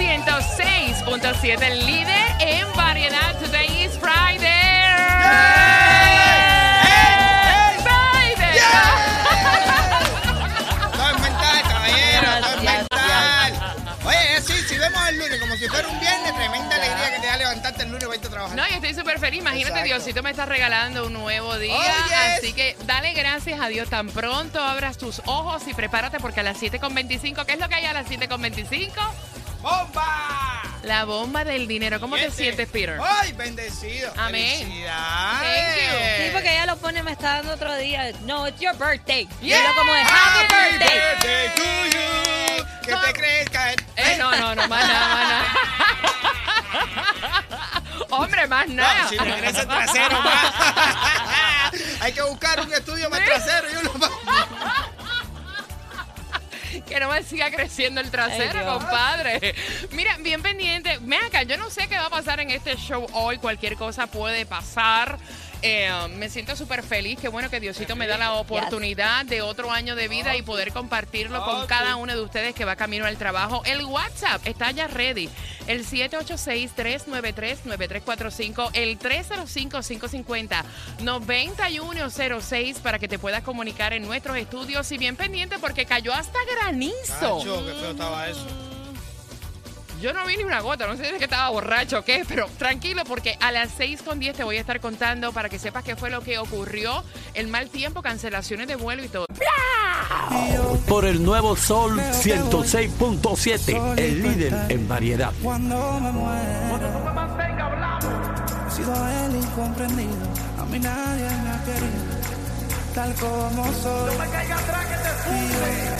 106.7, el líder en variedad. Today is Friday. Friday. Todo es mental, caballero, todo es mental. Oye, sí, si vemos el lunes como si fuera un viernes, tremenda alegría que te da levantarte el lunes y vayas a trabajar. No, yo estoy súper feliz. Imagínate, Exacto. Diosito me está regalando un nuevo día. Oh, yes. Así que dale gracias a Dios. Tan pronto abras tus ojos y prepárate porque a las 7.25, ¿qué es lo que hay a las 7.25? ¡Bomba! La bomba del dinero. ¿Cómo te sientes, Peter? ¡Ay, bendecido! Amén. ¡Felicidades! Thank Sí, porque ella lo pone, me está dando otro día. No, it's your birthday. Yeah. Y yo como de happy birthday. birthday to you. Que te crezca. Eh, no, no, no, más nada, más nada. Hombre, más nada. No, si me crece el trasero más. Hay que buscar un estudio más trasero y uno más. Que no me siga creciendo el trasero, Ay, compadre. Mira, bien pendiente. Ven acá, yo no sé qué va a pasar en este show hoy. Cualquier cosa puede pasar. Eh, me siento súper feliz. Qué bueno que Diosito me da la oportunidad de otro año de vida y poder compartirlo con cada uno de ustedes que va camino al trabajo. El WhatsApp está ya ready. El 786-393-9345. El 305-550-9106 para que te puedas comunicar en nuestros estudios. Y bien pendiente porque cayó hasta granizo. Cacho, qué feo estaba eso. Yo no vi ni una gota, no sé si es que estaba borracho o qué, pero tranquilo porque a las 6 con 10 te voy a estar contando para que sepas qué fue lo que ocurrió, el mal tiempo, cancelaciones de vuelo y todo. por el nuevo Sol 106.7, el líder en variedad. Cuando me muera. He sido el incomprendido. A mí nadie me ha querido. Tal como soy. No me caigas atrás que te ya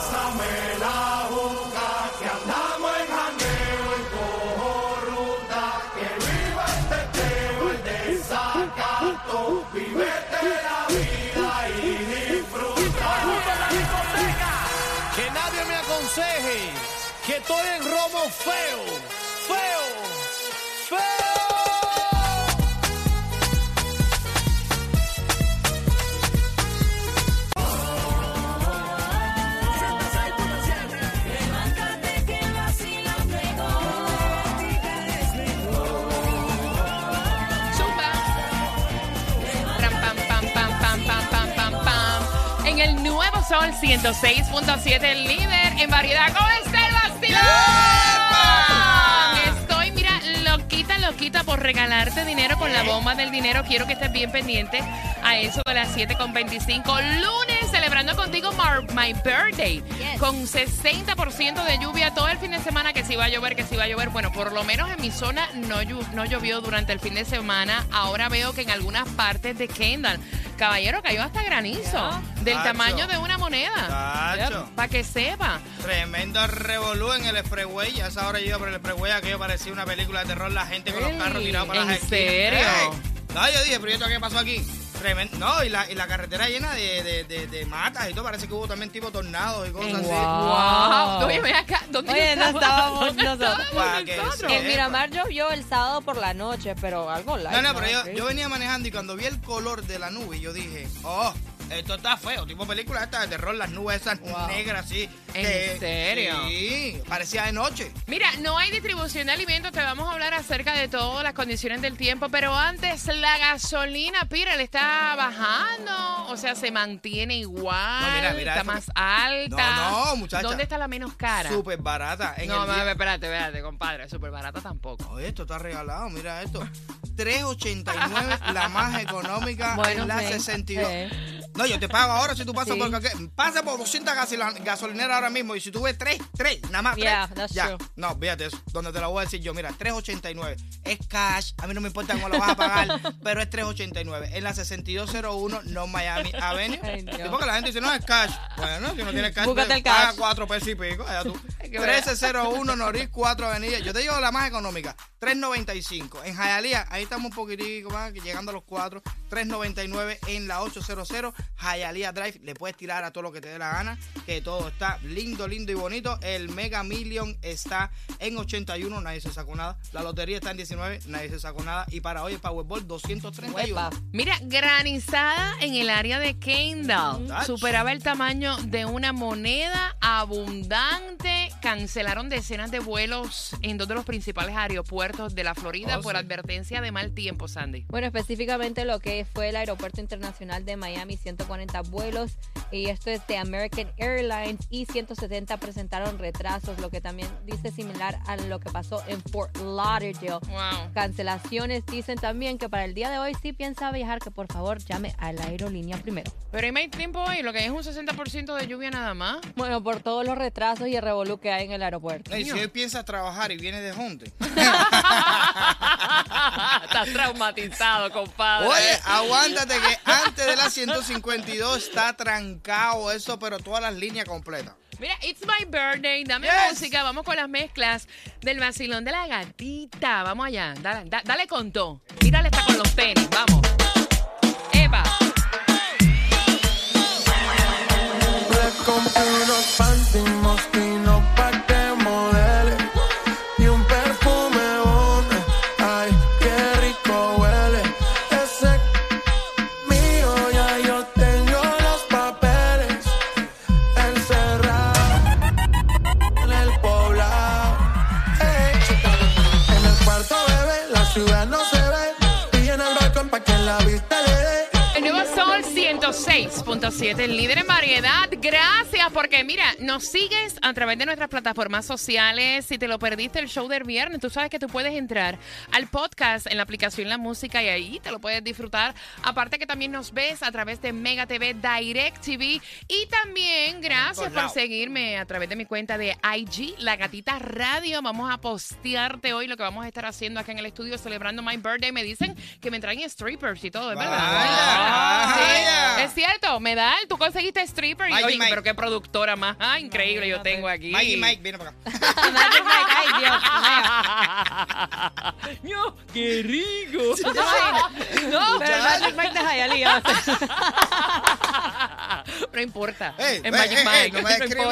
estoy en Romo feo, feo, feo. el nuevo Sol 106.7, el líder en variedad. Estoy, mira, loquita, loquita por regalarte dinero con la bomba del dinero. Quiero que estés bien pendiente a eso de las 7.25. Lunes, celebrando contigo Mar- My Birthday. Yes. Con 60% de lluvia todo el fin de semana, que si va a llover, que si va a llover. Bueno, por lo menos en mi zona no, no llovió durante el fin de semana. Ahora veo que en algunas partes de Kendall, caballero, cayó hasta granizo. Del Tacho. tamaño de una moneda. Para que sepa. Tremendo revolú en el expressway. A esa hora yo iba por el expressway, aquello parecía una película de terror, la gente con los carros tirados para ¿en las esquinas. serio? Ey. No, yo dije, pero ¿y esto qué pasó aquí? Tremendo. No, y la, y la carretera llena de, de, de, de matas y todo. Parece que hubo también tipo tornados y cosas así. Wow. Oye, ven acá. ¿Dónde Oye, no estábamos? estábamos ¿Dónde nosotros. nosotros? En Miramar llovió el sábado por la noche, pero algo light. No, no, pero yo, yo venía manejando y cuando vi el color de la nube, yo dije, oh, esto está feo. Tipo película esta de terror, las nubes esas Wow. negras así. ¿En que- serio? Sí, parecía de noche. Mira, no hay distribución de alimentos, te vamos a hablar acerca de todas las condiciones del tiempo, pero antes la gasolina, Pira, le está bajando, o sea, se mantiene igual, No, mira, mira está eso. más alta. No, no, muchacha. ¿Dónde está la menos cara? Súper barata. En no, el mami, espérate, espérate, compadre, súper barata tampoco. Oye, esto está regalado, mira esto. 3.89, la más económica Bueno, en la sí. 62. Sí. No, yo te pago ahora si tú pasas Sí. por cualquier- Pasa por 200 gasol- gasolineras ahora mismo y si tú ves 3, 3, nada más 3. Yeah, that's ya. true. No, fíjate eso. Donde te lo voy a decir yo, mira, 3.89. Es cash. A mí no me importa cómo lo vas a pagar, pero es 3.89. En la 6201 No Miami Avenue. Ay. Sí, porque la gente dice, no es cash. Bueno, si no tienes cash, Búscate el paga cash. 4 pesos y pico. Allá tú. que ver. 1301 Noris 4 Avenida. Yo te digo la más económica, 395. En Hialeah, ahí estamos un poquitico más, que llegando a los 4. 399 en la 800 Hialeah Drive. Le puedes tirar a todo lo que te dé la gana, que todo está lindo, lindo y bonito. El Mega Million está en 81, nadie se sacó nada. La lotería está en 19, nadie se sacó nada. Y para hoy el Powerball 231. Huepa. Mira, granizada en el área de Kendall. Superaba el tamaño de una moneda abundante. Cancelaron decenas de vuelos en dos de los principales aeropuertos de la Florida Oh, por sí. advertencia de mal tiempo, Sandy. Bueno, específicamente lo que fue el Aeropuerto Internacional de Miami, 140 vuelos, y esto es de American Airlines, y 170 presentaron retrasos, lo que también dice similar a lo que pasó en Fort Lauderdale. Wow. Cancelaciones dicen también que para el día de hoy, si piensa viajar, que por favor llame a la aerolínea primero. Pero hay mal tiempo hoy, lo que hay es un 60% de lluvia nada más. Bueno, por todos los retrasos y el revolú que hay en el aeropuerto. Si hoy piensas trabajar y vienes de Honte. Estás traumatizado, compadre. Oye, aguántate que antes de la 152 está trancado eso, pero todas las líneas completas. Mira, it's my birthday. Dame Yes. música. Vamos con las mezclas del vacilón de la gatita. Vamos allá. Dale, da- dale con todo. Tírale hasta con los tenis. Vamos. Eva. Le compré unos mira, nos sigues a través de nuestras plataformas sociales. Si te lo perdiste el show del viernes, tú sabes que tú puedes entrar al podcast en la aplicación La Música y ahí te lo puedes disfrutar. Aparte que también nos ves a través de Mega TV, Direct TV y también gracias por seguirme a través de mi cuenta de IG, La Gatita Radio. Vamos a postearte hoy lo que vamos a estar haciendo acá en el estudio celebrando my birthday. Me dicen que me traen strippers y todo, ¿es verdad? Vaya, Sí, vaya. es cierto, Medal, tú conseguiste stripper y Mike. pero qué productora más ah, increíble yo tengo aquí. Mike y Mike, viene para acá. Magic Mike, ay Dios mío. No, qué rico. No, pero Magic Mike de Hialeah. No importa. Ey, es ey, Magic Mike. no me importa, no gente que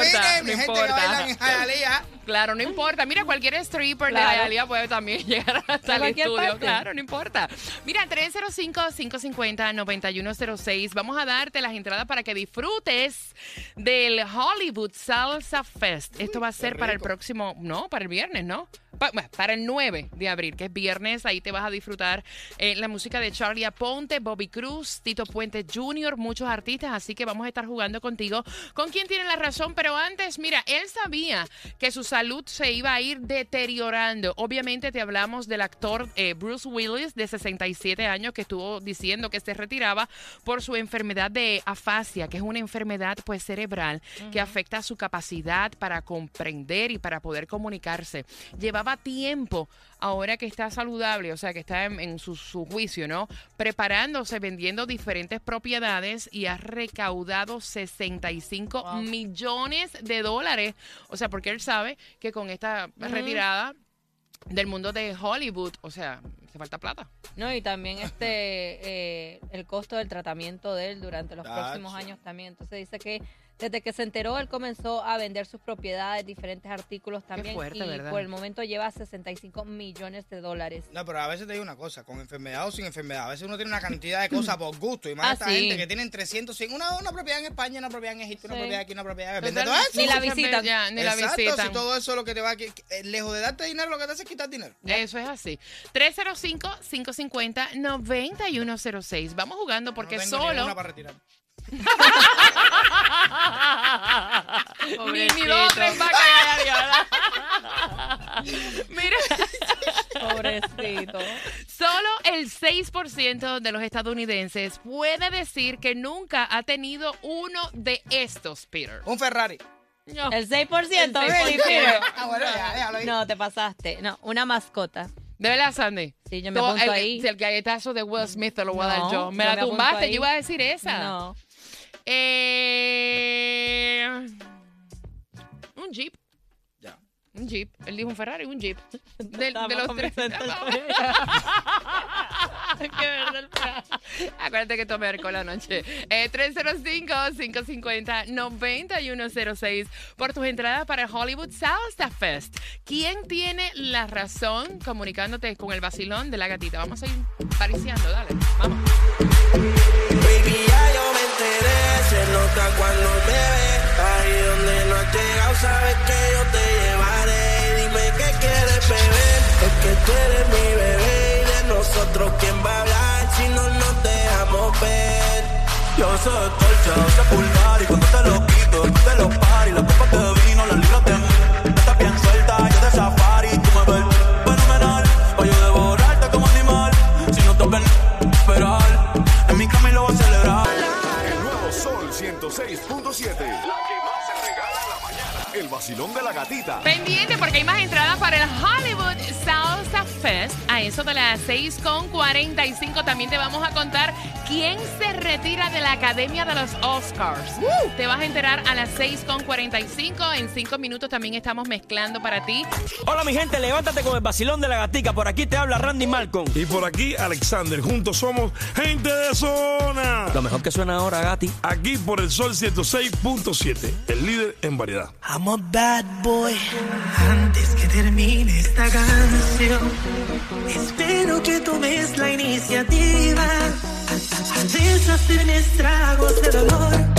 bailan en importa. Claro, no importa. Mira, cualquier stripper de. Hialeah puede también llegar hasta el cualquier estudio. parte. Claro, no importa. Mira, 305-550-9106. Vamos a darte las entradas para que disfrutes del Hollywood Salsa Fest. Esto va a ser para el próximo, no, para el viernes, ¿no? Pa- bueno, para el 9 de abril, que es viernes, ahí te vas a disfrutar eh, la música de Charlie Aponte, Bobby Cruz, Tito Puente Jr., muchos artistas, así que vamos a estar jugando contigo. ¿Con quién tiene la razón? Pero antes, mira, él sabía que su salud se iba a ir deteriorando. Obviamente te hablamos del actor eh, Bruce Willis, de 67 años, que estuvo diciendo que se retiraba por su enfermedad de afasia, que es una enfermedad pues cerebral que afecta su capacidad para comprender y para poder comunicarse. Llevaba tiempo, ahora que está saludable, o sea, que está en, en su, su juicio, ¿no? Preparándose, vendiendo diferentes propiedades y ha recaudado 65 millones de dólares. O sea, porque él sabe que con esta retirada del mundo de Hollywood, o sea, hace falta plata. No, y también este eh, el costo del tratamiento de él durante los próximos años también. Entonces dice que desde que se enteró él comenzó a vender sus propiedades, diferentes artículos también fuerte, y ¿verdad? por el momento lleva 65 millones de dólares. No, pero a veces te digo una cosa, con enfermedad o sin enfermedad, a veces uno tiene una cantidad de cosas por gusto, y más Ah, esta sí. gente que tienen 300, 100, una, una propiedad en España, una propiedad en Egipto, una propiedad aquí, una propiedad ¿Vende todo eso? Ni la visitan. veces ya, ni la Exacto, visitan. si todo eso es lo que te va a... que- que- lejos de darte dinero, lo que te hace es quitar dinero. Eso es así. 305-550-9106. Vamos jugando porque no tengo ni solo... una para retirar. Pobrecito. Solo el 6% de los estadounidenses puede decir que nunca ha tenido uno de estos, Peter. Un Ferrari. No. El 6%, El really, 6%. Peter? Ah, bueno, ya, déjalo ahí. No, te pasaste. No, una mascota. ¿De verdad, Sandy? Sí, yo me apunto el, ahí. El galletazo de Will Smith te lo voy a dar No, yo. Me yo la me tumbaste, yo iba a decir esa. No. Eh, un Jeep. Un Jeep. Él dijo un Ferrari, un Jeep. De, de los tres. Acuérdate que tomé alcohol anoche. Eh, 305-550-9106 por tus entradas para Hollywood Salsa Fest. ¿Quién tiene la razón comunicándote con el vacilón de la gatita? Vamos a ir pariciando, dale. Vamos. Yo soy torcha, sé pulgar y cuando te lo quito, después te lo pari, las copas de vino, las libras de Estás bien suelta, yo de safari, tú me ves fenomenal, pa' yo devorarte como animal, si no te ven, esperar, en mi cama y lo voy a celebrar. El nuevo Sol 106.7. El vacilón de la gatita. Pendiente porque hay más entradas para el Hollywood Salsa Fest. A eso de las 6.45 también te vamos a contar quién se retira de la Academia de los Oscars. Te vas a enterar a las 6.45. En 5 minutos también estamos mezclando para ti. Hola mi gente, levántate con el vacilón de la gatica. Por aquí te habla Randy Malcolm. Y por aquí, Alexander. Juntos somos gente de zona. Lo mejor que suena ahora, Gati. Aquí por el Sol 106.7, el líder en variedad. I'm a bad boy. Antes que termine esta canción, espero que tomes la iniciativa a deshacerme estragos de dolor,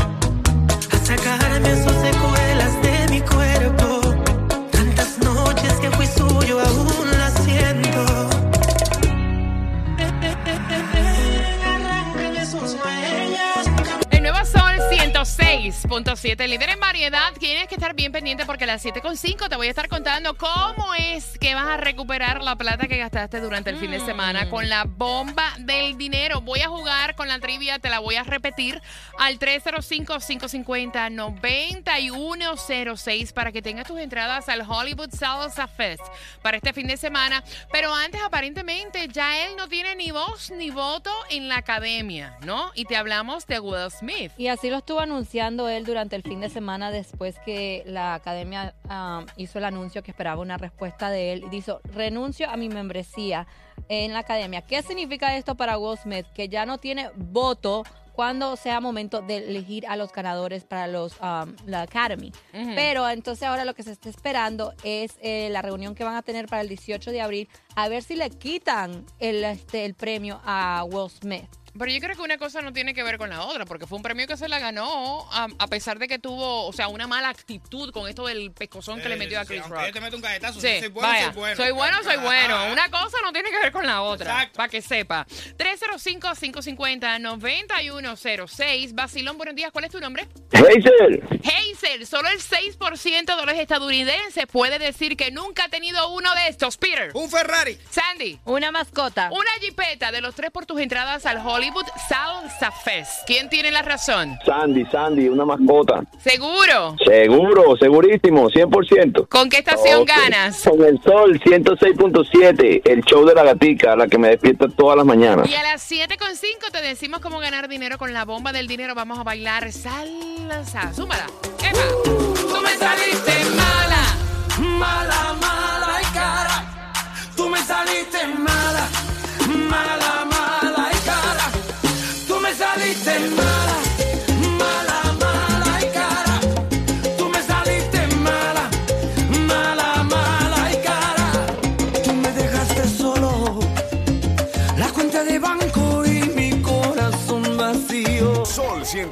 106.7, líder en variedad. Tienes que estar bien pendiente porque a las 7.5 te voy a estar contando cómo es que vas a recuperar la plata que gastaste durante el fin de semana con la bomba del dinero. Voy a jugar con la trivia, te la voy a repetir al 305-550-9106 para que tengas tus entradas al Hollywood Salsa Fest para este fin de semana. Pero antes, aparentemente, ya él no tiene ni voz ni voto en la academia, ¿no? Y te hablamos de Will Smith. Y así lo estuvo anunciando él durante el fin de semana después que la academia um, hizo el anuncio que esperaba una respuesta de él. Dijo, renuncio a mi membresía en la academia. ¿Qué significa esto para Will Smith? Que ya no tiene voto cuando sea momento de elegir a los ganadores para los um, la Academy. Ujú. Pero entonces ahora lo que se está esperando es eh, la reunión que van a tener para el 18 de abril, a ver si le quitan el, este, el premio a Will Smith. Pero yo creo que una cosa no tiene que ver con la otra, porque fue un premio que se la ganó a, a pesar de que tuvo, o sea, una mala actitud con esto del pescozón que le metió a Sí, Chris aunque Rock. yo te meto un galletazo, Sí, soy bueno, vaya, soy bueno. soy bueno, soy bueno. Una cosa no tiene que ver con la otra, Exacto. para que sepa. 305-550-9106. Basilón, buenos días. ¿Cuál es tu nombre? Hazel, Hazel, solo el 6% de los estadounidenses puede decir que nunca ha tenido uno de estos. Peter, Un Ferrari. Sandy, Una mascota. una jipeta de los tres por tus entradas al Hollywood Salsa Fest. ¿Quién tiene la razón? Sandy, Sandy, una mascota. ¿Seguro? Seguro, segurísimo, 100%. ¿Con qué estación ganas? Con el sol 106.7, el show de la gatica, la que me despierta todas las mañanas. Y a las 7.5 te decimos cómo ganar dinero con la bomba del dinero. Vamos a bailar salsa. Súmala. ¡Epa! Tú me saliste mala. Mala, mala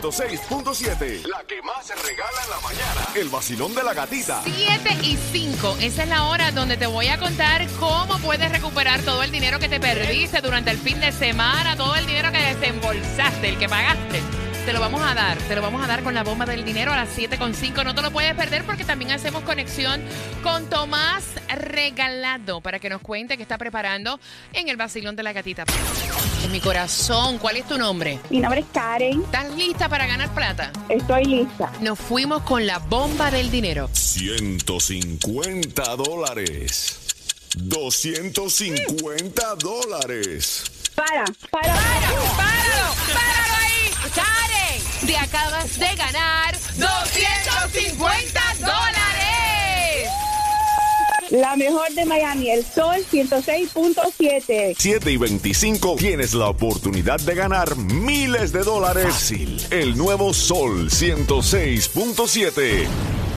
106.7. La que más se regala en la mañana. El vacilón de la gatita. 7 y 5. Esa es la hora donde te voy a contar cómo puedes recuperar todo el dinero que te perdiste durante el fin de semana, todo el dinero que desembolsaste, el que pagaste. Te lo vamos a dar. Te lo vamos a dar con la bomba del dinero a las 7.5. No te lo puedes perder porque también hacemos conexión con Tomás Regalado para que nos cuente qué está preparando en el vacilón de la gatita. En mi corazón, ¿cuál es tu nombre? Mi nombre es Karen. ¿Estás lista para ganar plata? Estoy lista. Nos fuimos con la bomba del dinero. 150 dólares. 250 dólares. Para, para, ¡Páralo! ¡Páralo! ¡Páralo ahí! ¡Karen! Te acabas de ganar 250 dólares. La mejor de Miami, el Sol 106.7. 7 y 25 tienes la oportunidad de ganar miles de dólares. Fácil. El nuevo Sol 106.7.